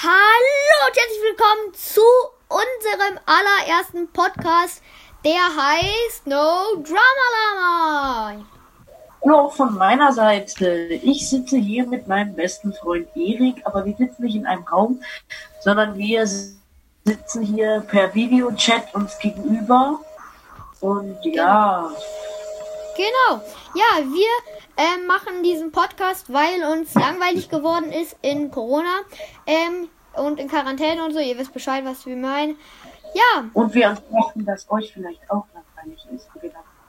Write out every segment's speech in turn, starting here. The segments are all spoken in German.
Hallo und herzlich willkommen zu unserem allerersten Podcast, der heißt No Drama Lama. Hallo von meiner Seite. Ich sitze hier mit meinem besten Freund Erik, aber wir sitzen nicht in einem Raum, sondern wir sitzen hier per Videochat uns gegenüber. Und ja. Genau. Ja, wir ähm, machen diesen Podcast, weil uns langweilig geworden ist in Corona ähm, und in Quarantäne und so. Ihr wisst Bescheid, was wir meinen. Ja. Und wir dachten, dass euch vielleicht auch langweilig ist.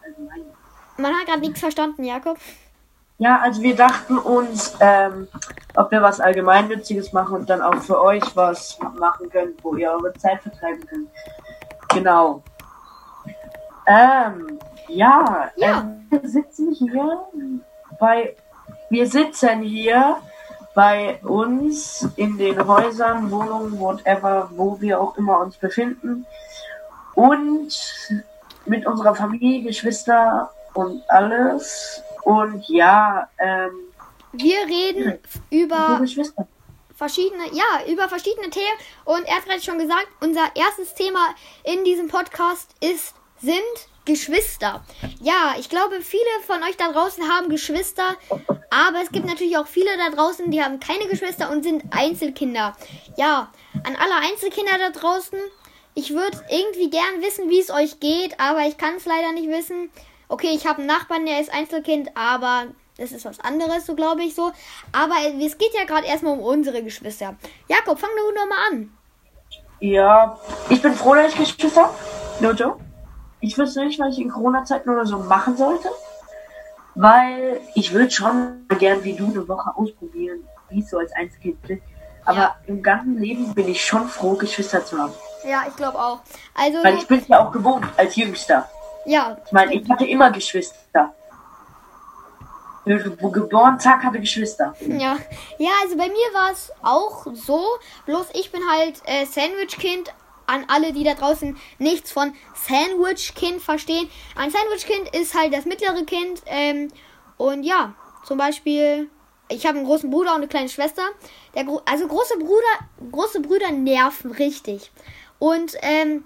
Allgemein. Man hat gerade nichts verstanden, Jakob. Ja, also wir dachten uns, ähm, ob wir was Allgemeinnütziges machen und dann auch für euch was machen können, wo ihr eure Zeit vertreiben könnt. Genau. Ähm, ja, Ja. Wir sitzen hier bei, wir sitzen hier bei uns in den Häusern, Wohnungen, whatever, wo wir auch immer uns befinden und mit unserer Familie, Geschwister und alles. Und ja, ähm, Wir reden so über Geschwister. verschiedene, ja, über verschiedene Themen. Und er hat gerade schon gesagt, unser erstes Thema in diesem Podcast ist, sind Geschwister. Ja, ich glaube, viele von euch da draußen haben Geschwister, aber es gibt natürlich auch viele da draußen, die haben keine Geschwister und sind Einzelkinder. Ja, an alle Einzelkinder da draußen, ich würde irgendwie gern wissen, wie es euch geht, aber ich kann es leider nicht wissen. Okay, ich habe einen Nachbarn, der ist Einzelkind, aber das ist was anderes, so glaube ich so. Aber es geht ja gerade erstmal um unsere Geschwister. Jakob, fang doch mal an. Ja, ich bin froh, dass ich Geschwister habe. No joke. Ich wüsste nicht, was ich in Corona-Zeiten oder so machen sollte. Weil ich würde schon gern wie du eine Woche ausprobieren, wie es so als Einzelkind ist. Aber Ja. im ganzen Leben bin ich schon froh, Geschwister zu haben. Ja, ich glaube auch. Also, Weil ich bin ja auch gewohnt als Jüngster. ja, Ich meine, ich hatte immer Geschwister. Geboren, zack, hatte Geschwister. ja. Ja, also bei mir war es auch so. Bloß ich bin halt äh, Sandwich-Kind. An alle, die da draußen nichts von Sandwich-Kind verstehen. Ein Sandwich-Kind ist halt das mittlere Kind. Ähm, und ja, zum Beispiel, ich habe einen großen Bruder und eine kleine Schwester. Der also große Bruder, große Brüder nerven richtig. Und ähm,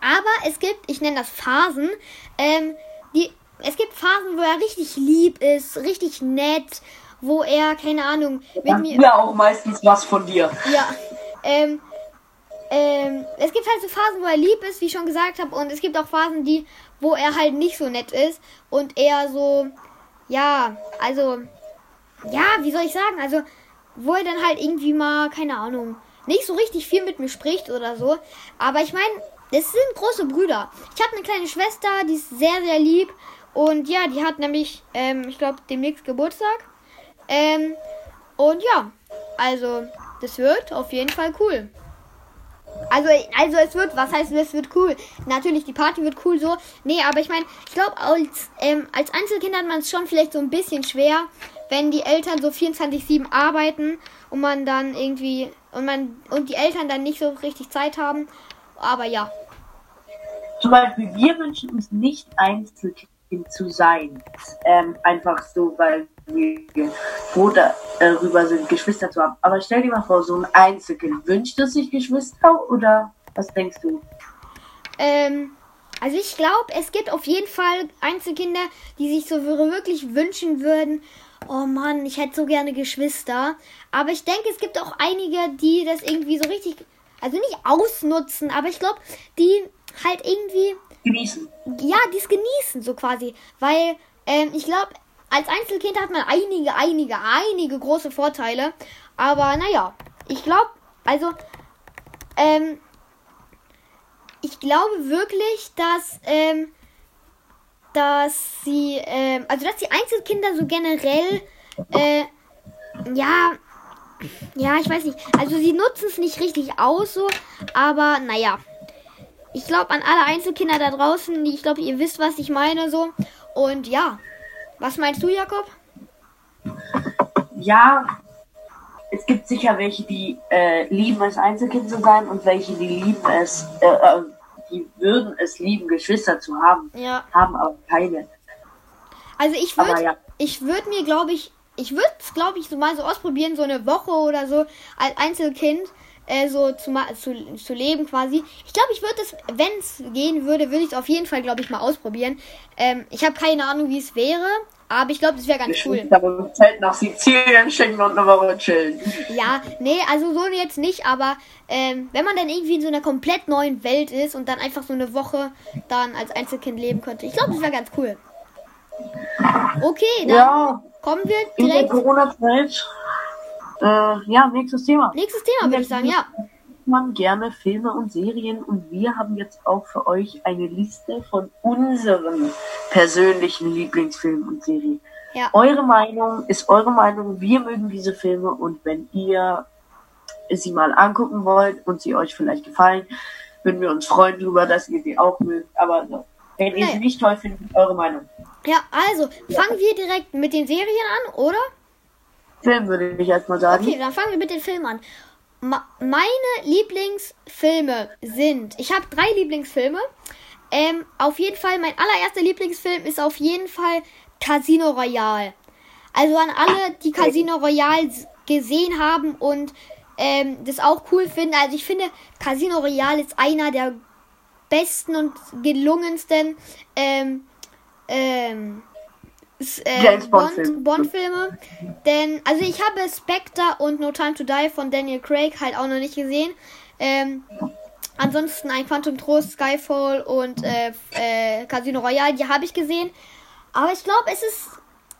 aber es gibt, ich nenne das Phasen, ähm, die, es gibt Phasen, wo er richtig lieb ist, richtig nett, wo er, keine Ahnung, mit Dann mir. ja auch meistens was von dir. Ja, ähm, ähm, es gibt halt so Phasen, wo er lieb ist, wie ich schon gesagt habe, und es gibt auch Phasen, die, wo er halt nicht so nett ist und eher so, ja, also, ja, wie soll ich sagen, also, wo er dann halt irgendwie mal, keine Ahnung, nicht so richtig viel mit mir spricht oder so, aber ich meine, das sind große Brüder. Ich habe eine kleine Schwester, die ist sehr, sehr lieb und ja, die hat nämlich, ähm, ich glaube, demnächst Geburtstag. Ähm, und ja, also, das wird auf jeden Fall cool. Also, also es wird, was heißt, es wird cool? Natürlich, die Party wird cool so. Nee, aber ich meine, ich glaube, als, ähm, als Einzelkind hat man es schon vielleicht so ein bisschen schwer, wenn die Eltern so 24-7 arbeiten und man dann irgendwie, und man, und die Eltern dann nicht so richtig Zeit haben. Aber ja. Zum Beispiel, wir wünschen uns nicht Einzelkind zu sein. Ähm, einfach so, weil wir froh darüber sind, Geschwister zu haben. Aber stell dir mal vor, so ein Einzelkind. Wünscht es sich Geschwister oder was denkst du? Ähm, also ich glaube, es gibt auf jeden Fall Einzelkinder, die sich so wirklich wünschen würden, oh Mann, ich hätte so gerne Geschwister. Aber ich denke, es gibt auch einige, die das irgendwie so richtig, also nicht ausnutzen, aber ich glaube, die halt irgendwie, Genießen. ja, die es genießen, so quasi. Weil, ähm, ich glaube, als Einzelkind hat man einige, einige, einige große Vorteile. Aber naja, ich glaube, also, ähm, ich glaube wirklich, dass, ähm, dass sie, ähm, also dass die Einzelkinder so generell, äh, ja, ja, ich weiß nicht, also sie nutzen es nicht richtig aus so, aber naja. Ich glaube an alle Einzelkinder da draußen, die, ich glaube, ihr wisst, was ich meine so. Und ja, was meinst du, Jakob? Ja, es gibt sicher welche, die äh, lieben es, Einzelkind zu sein und welche, die lieben es, äh, äh, die würden es lieben, Geschwister zu haben, Ja, haben aber keine. also ich würde, ja. ich würde mir, glaube ich, ich würde es, glaube ich, so mal so ausprobieren, so eine Woche oder so als Einzelkind äh, so zu, zu, zu leben quasi. Ich glaube, ich würde es, wenn es gehen würde, würde ich es auf jeden Fall, glaube ich, mal ausprobieren. Ähm, ich habe keine Ahnung, wie es wäre, aber ich glaube, das wäre ganz Ich cool. aber Zeit nach Sizilien schicken und eine Woche chillen. Ja, nee, also so jetzt nicht, aber ähm, wenn man dann irgendwie in so einer komplett neuen Welt ist und dann einfach so eine Woche dann als Einzelkind leben könnte, ich glaube, das wäre ganz cool. Okay, dann Ja, kommen wir in der. Corona-Zeit. Äh, ja, nächstes Thema. Nächstes Thema, würde ich sagen, ja. man gerne Filme und Serien und wir haben jetzt auch für euch eine Liste von unseren persönlichen Lieblingsfilmen und Serien. Ja. Eure Meinung ist eure Meinung. Wir mögen diese Filme und wenn ihr sie mal angucken wollt und sie euch vielleicht gefallen, würden wir uns freuen darüber, dass ihr sie auch mögt. Aber so, wenn ihr sie nicht toll findet, eure Meinung. Ja, also fangen wir direkt mit den Serien an, oder? Film würde ich erstmal sagen. Okay, dann fangen wir mit den Filmen an. Ma meine Lieblingsfilme sind, ich habe drei Lieblingsfilme. Ähm, auf jeden Fall, mein allererster Lieblingsfilm ist auf jeden Fall Casino Royale. Also an alle, die Casino Royale gesehen haben und ähm, das auch cool finden. Also ich finde, Casino Royale ist einer der besten und gelungensten ähm, ähm, äh, Bond Bond- Film. Bond-Filme. Denn, also ich habe Spectre und No Time to Die von Daniel Craig halt auch noch nicht gesehen. Ähm, ansonsten ein Quantum Trost, Skyfall und äh, äh, Casino Royale, die habe ich gesehen. Aber ich glaube, es ist.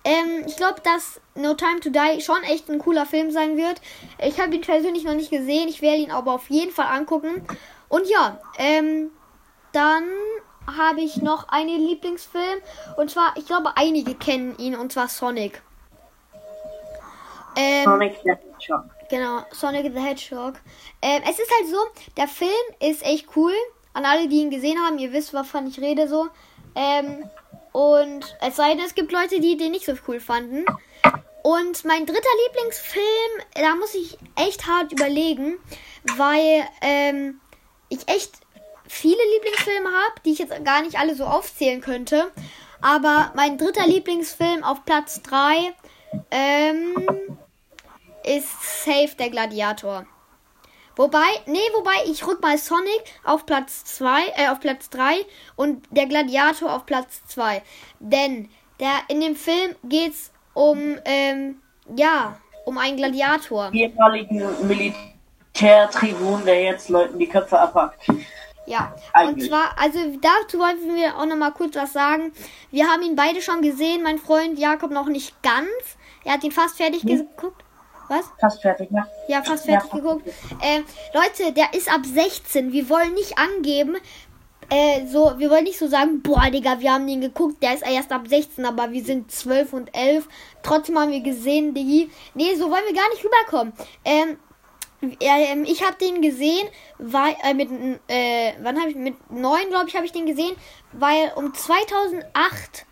Ähm, ich glaube, dass No Time to Die schon echt ein cooler Film sein wird. Ich habe ihn persönlich noch nicht gesehen. Ich werde ihn aber auf jeden Fall angucken. Und ja, ähm, dann habe ich noch einen Lieblingsfilm. Und zwar, ich glaube, einige kennen ihn. Und zwar Sonic. Ähm, Sonic the Hedgehog. Genau, Sonic the Hedgehog. Ähm, es ist halt so, der Film ist echt cool. An alle, die ihn gesehen haben, ihr wisst, wovon ich rede so. Ähm, und es sei denn, es gibt Leute, die den nicht so cool fanden. Und mein dritter Lieblingsfilm, da muss ich echt hart überlegen, weil ähm, ich echt viele Lieblingsfilme habe, die ich jetzt gar nicht alle so aufzählen könnte. Aber mein dritter Lieblingsfilm auf Platz 3 ähm, ist Safe der Gladiator. Wobei, nee, wobei ich rück mal Sonic auf Platz 2, äh, auf Platz 3 und der Gladiator auf Platz 2. Denn der, in dem Film geht's um, ähm, ja, um einen Gladiator. ehemaligen Militärtribun, der jetzt Leuten die Köpfe abhackt. Ja, und Eigentlich. zwar, also dazu wollten wir auch noch mal kurz was sagen. Wir haben ihn beide schon gesehen, mein Freund Jakob noch nicht ganz. Er hat ihn fast fertig geguckt. Was? Fast fertig, ne? Ja, fast Ja, fertig fast geguckt. Ähm, Leute, der ist ab 16. Wir wollen nicht angeben, äh, so, wir wollen nicht so sagen, boah, Digga, wir haben den geguckt, der ist erst ab 16, aber wir sind 12 und 11. Trotzdem haben wir gesehen, Digi. Nee, so wollen wir gar nicht rüberkommen. Ähm, ähm, ich habe den gesehen, weil äh, mit äh, wann habe ich mit neun glaube ich habe ich den gesehen, weil um 2008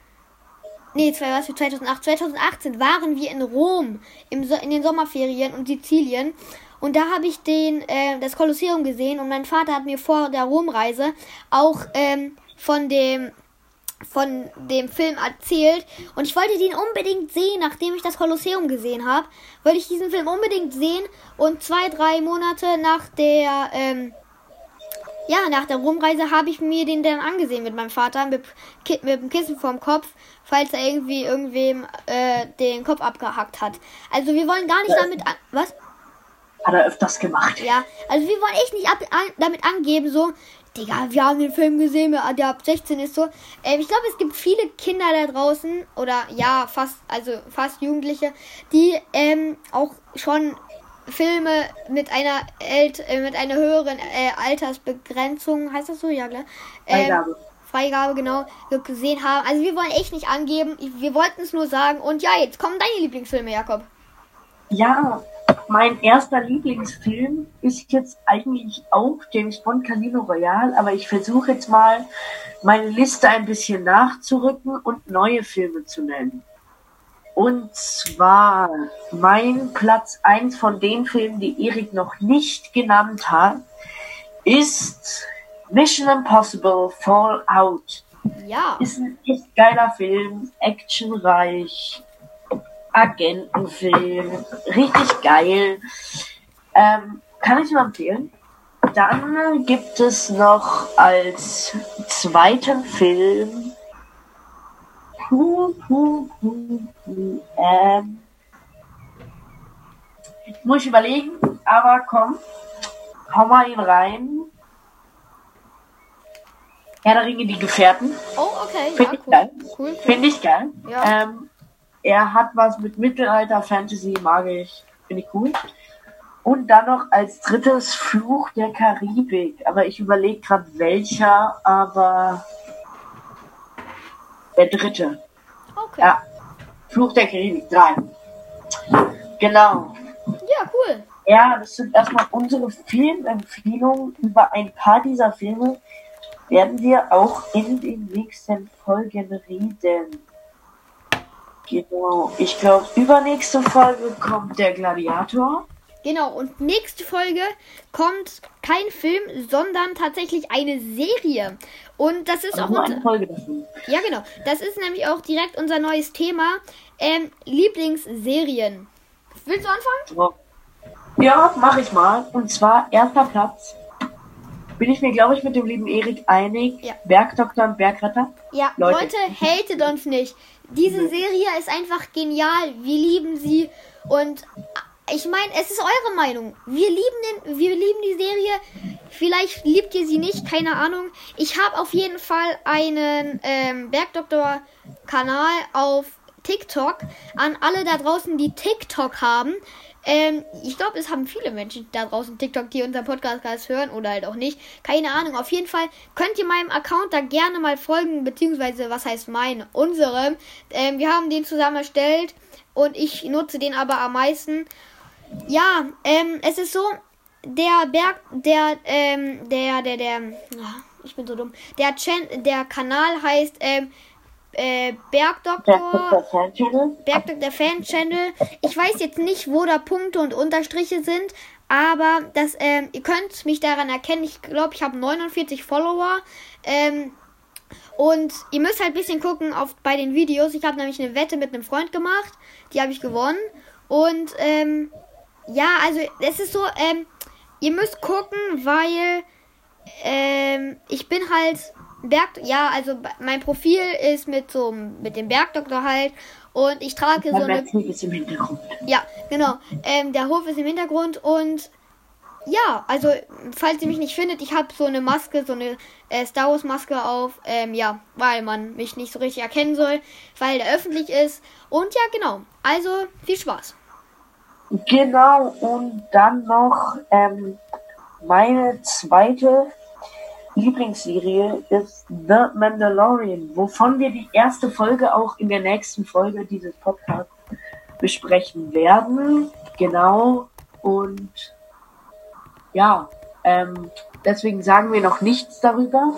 nee, zwei, was für 2008, 2018 waren wir in Rom im so in den Sommerferien und Sizilien. Und da habe ich den äh, das Kolosseum gesehen und mein Vater hat mir vor der Romreise auch ähm, von dem von dem Film erzählt und ich wollte den unbedingt sehen, nachdem ich das Kolosseum gesehen habe. Wollte ich diesen Film unbedingt sehen und zwei, drei Monate nach der ähm, ja, nach der Rumreise habe ich mir den dann angesehen mit meinem Vater mit, mit dem Kissen vorm Kopf, falls er irgendwie irgendwem äh, den Kopf abgehackt hat. Also wir wollen gar nicht damit an was? Hat er öfters gemacht. Ja, also wir wollen echt nicht ab, an, damit angeben, so, Digga, wir haben den Film gesehen, der ab 16 ist so. Ähm, ich glaube, es gibt viele Kinder da draußen, oder ja, fast, also fast Jugendliche, die ähm, auch schon Filme mit einer ält äh, mit einer höheren äh, Altersbegrenzung, heißt das so, ja klar. Ähm, Freigabe. Freigabe, genau, gesehen haben. Also wir wollen echt nicht angeben, wir wollten es nur sagen. Und ja, jetzt kommen deine Lieblingsfilme, Jakob. Ja, mein erster Lieblingsfilm ist jetzt eigentlich auch James Bond Casino Royale, aber ich versuche jetzt mal meine Liste ein bisschen nachzurücken und neue Filme zu nennen. Und zwar mein Platz eins von den Filmen, die Erik noch nicht genannt hat, ist Mission Impossible Fallout. Ja. Ist ein echt geiler Film, actionreich. Agentenfilm. Richtig geil. Ähm, kann ich nur empfehlen. Dann gibt es noch als zweiten Film. Ähm, muss ich überlegen, aber komm, hau mal ihn rein. Herr der Ringe, die Gefährten. Oh, okay. Finde ja, ich cool. geil. Cool, cool. Finde ich geil. Ja. Ähm, er hat was mit Mittelalter, Fantasy, mag ich. Finde ich cool. Und dann noch als drittes Fluch der Karibik. Aber ich überlege gerade welcher, aber der dritte. Okay. Ja. Fluch der Karibik 3. Genau. Ja, cool. Ja, das sind erstmal unsere Filmempfehlungen. Über ein paar dieser Filme werden wir auch in den nächsten Folgen reden. Genau. Ich glaube, übernächste Folge kommt der Gladiator. Genau, und nächste Folge kommt kein Film, sondern tatsächlich eine Serie. Und das ist auch Nur unser, eine Folge davon. Ja, genau. Das ist nämlich auch direkt unser neues Thema. Ähm, Lieblingsserien. Willst du anfangen? Ja, mache ich mal. Und zwar erster Platz. Bin ich mir, glaube ich, mit dem lieben Erik einig. Ja. Bergdoktor und Bergretter. Ja, Leute. Leute, hatet uns nicht. Diese Serie ist einfach genial. Wir lieben sie. Und ich meine, es ist eure Meinung. Wir lieben, den, wir lieben die Serie. Vielleicht liebt ihr sie nicht, keine Ahnung. Ich habe auf jeden Fall einen ähm, Bergdoktor-Kanal auf TikTok. An alle da draußen, die TikTok haben. Ähm, ich glaube, es haben viele Menschen da draußen TikTok, die unseren Podcast hören oder halt auch nicht. Keine Ahnung. Auf jeden Fall könnt ihr meinem Account da gerne mal folgen, beziehungsweise was heißt mein, unserem. Ähm, wir haben den zusammen erstellt und ich nutze den aber am meisten. Ja, ähm, es ist so, der Berg, der, ähm, der, der, der, ah, ich bin so dumm. Der, Chan der Kanal heißt, ähm, äh, Bergdoktor. Bergdoktor Fan-Channel. Bergdoktor der Fan-Channel. Ich weiß jetzt nicht, wo da Punkte und Unterstriche sind, aber das, ähm, ihr könnt mich daran erkennen. Ich glaube, ich habe 49 Follower. Ähm, und ihr müsst halt ein bisschen gucken auf, bei den Videos. Ich habe nämlich eine Wette mit einem Freund gemacht. Die habe ich gewonnen. Und ähm, ja, also es ist so, ähm, ihr müsst gucken, weil ähm, ich bin halt Berg, ja, also mein Profil ist mit so mit dem Bergdoktor halt und ich trage so eine Wetzel ist im Hintergrund. ja, genau. Ähm, der Hof ist im Hintergrund und ja, also falls ihr mich nicht findet, ich habe so eine Maske, so eine äh, Star Wars Maske auf, ähm, ja, weil man mich nicht so richtig erkennen soll, weil der öffentlich ist und ja, genau. Also viel Spaß. Genau, und dann noch ähm, meine zweite Lieblingsserie ist The Mandalorian, wovon wir die erste Folge auch in der nächsten Folge dieses Podcasts besprechen werden. Genau, und ja, ähm, deswegen sagen wir noch nichts darüber.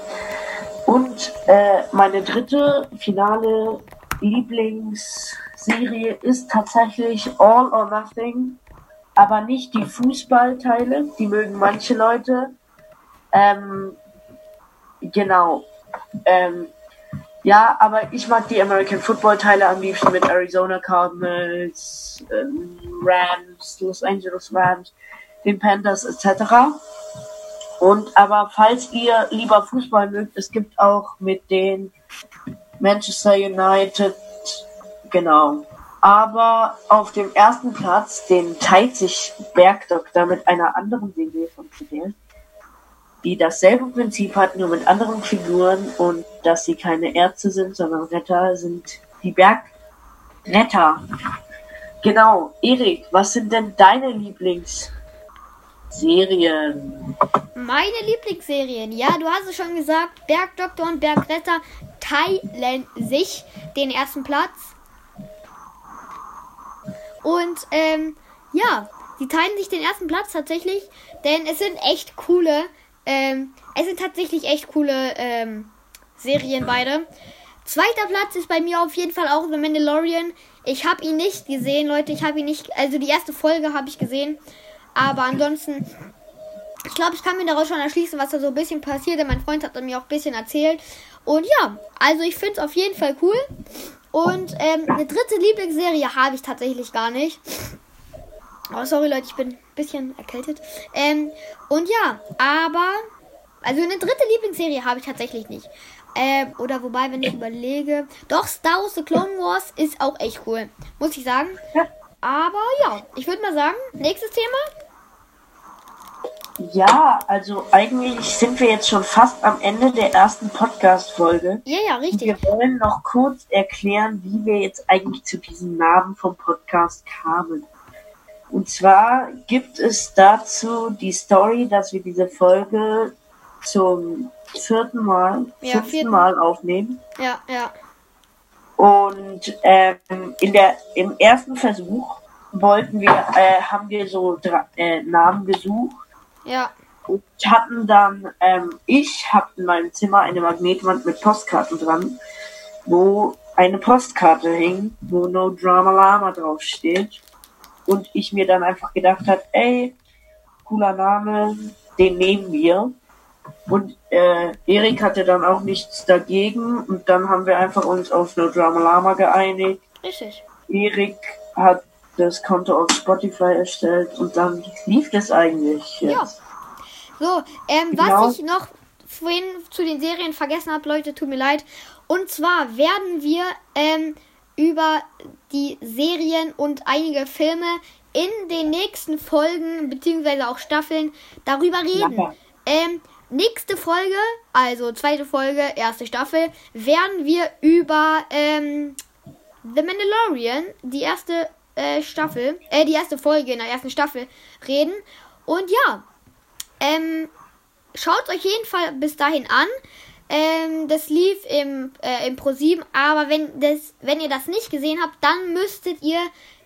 Und äh, meine dritte finale Lieblingsserie ist tatsächlich All or Nothing, aber nicht die Fußballteile, die mögen manche Leute. Ähm, genau. Ähm, ja, aber ich mag die American Football Teile am liebsten mit Arizona Cardinals, ähm, Rams, Los Angeles Rams, den Panthers etc. Und aber falls ihr lieber Fußball mögt, es gibt auch mit den Manchester United, genau. Aber auf dem ersten Platz, den teilt sich Bergdoktor mit einer anderen Serie von CDL, die dasselbe Prinzip hat, nur mit anderen Figuren und dass sie keine Ärzte sind, sondern Retter, sind die Bergretter. Genau. Erik, was sind denn deine Lieblingsserien? Meine Lieblingsserien, ja, du hast es schon gesagt, Bergdoktor und Bergretter teilen sich den ersten Platz. Und ähm, ja, sie teilen sich den ersten Platz tatsächlich, denn es sind echt coole, ähm, es sind tatsächlich echt coole ähm, Serien beide. Zweiter Platz ist bei mir auf jeden Fall auch The Mandalorian. Ich habe ihn nicht gesehen, Leute. Ich habe ihn nicht, also die erste Folge habe ich gesehen, aber ansonsten ich glaube, ich kann mir daraus schon erschließen, was da so ein bisschen passiert. Denn mein Freund hat mir auch ein bisschen erzählt. Und ja, also ich finde es auf jeden Fall cool. Und ähm, eine dritte Lieblingsserie habe ich tatsächlich gar nicht. Oh, sorry Leute, ich bin ein bisschen erkältet. Ähm, und ja, aber, also eine dritte Lieblingsserie habe ich tatsächlich nicht. Ähm, oder wobei, wenn ich überlege, doch Star Wars The Clone Wars ist auch echt cool, muss ich sagen. Aber ja, ich würde mal sagen, nächstes Thema. Ja, also eigentlich sind wir jetzt schon fast am Ende der ersten Podcast-Folge. Ja, ja, richtig. Wir wollen noch kurz erklären, wie wir jetzt eigentlich zu diesem Namen vom Podcast kamen. Und zwar gibt es dazu die Story, dass wir diese Folge zum vierten Mal, Ja, fünften vierten. Mal aufnehmen. Ja, ja. Und ähm, in der im ersten Versuch wollten wir, äh, haben wir so äh, Namen gesucht Ja, und hatten dann, ähm, ich habe in meinem Zimmer eine Magnetwand mit Postkarten dran, wo eine Postkarte hing, wo No Drama Lama drauf steht. Und ich mir dann einfach gedacht hat, ey, cooler Name, den nehmen wir. Und äh, Erik hatte dann auch nichts dagegen und dann haben wir einfach uns auf No Drama Lama geeinigt. richtig. Erik hat das Konto auf Spotify erstellt und dann lief das eigentlich. Ja. Jetzt. So, ähm, Genau. was ich noch vorhin zu den Serien vergessen habe, Leute, tut mir leid. Und zwar werden wir ähm, über die Serien und einige Filme in den nächsten Folgen beziehungsweise auch Staffeln darüber reden. Ja. Ähm, nächste Folge, also zweite Folge, erste Staffel, werden wir über ähm, The Mandalorian, die erste äh, Staffel, äh, die erste Folge in der ersten Staffel reden. Und ja, ähm, schaut euch jeden Fall bis dahin an. Ähm, das lief im, äh, im Pro7, aber wenn, das, wenn ihr das nicht gesehen habt, dann müsstet ihr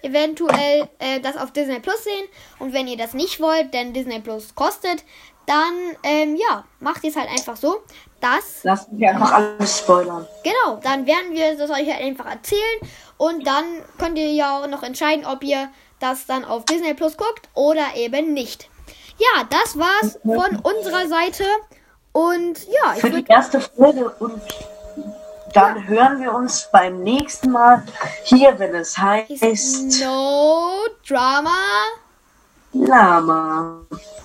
eventuell äh, das auf Disney Plus sehen. Und wenn ihr das nicht wollt, denn Disney Plus kostet, dann ähm, ja, macht ihr es halt einfach so, dass Lass mich einfach alles spoilern. Genau, dann werden wir das euch halt einfach erzählen und dann könnt ihr ja auch noch entscheiden, ob ihr das dann auf Disney Plus guckt oder eben nicht. Ja, das war's von unserer Seite und ja, ich Für die erste Folge und dann hören wir uns beim nächsten Mal hier, wenn es heißt No Drama. Lama.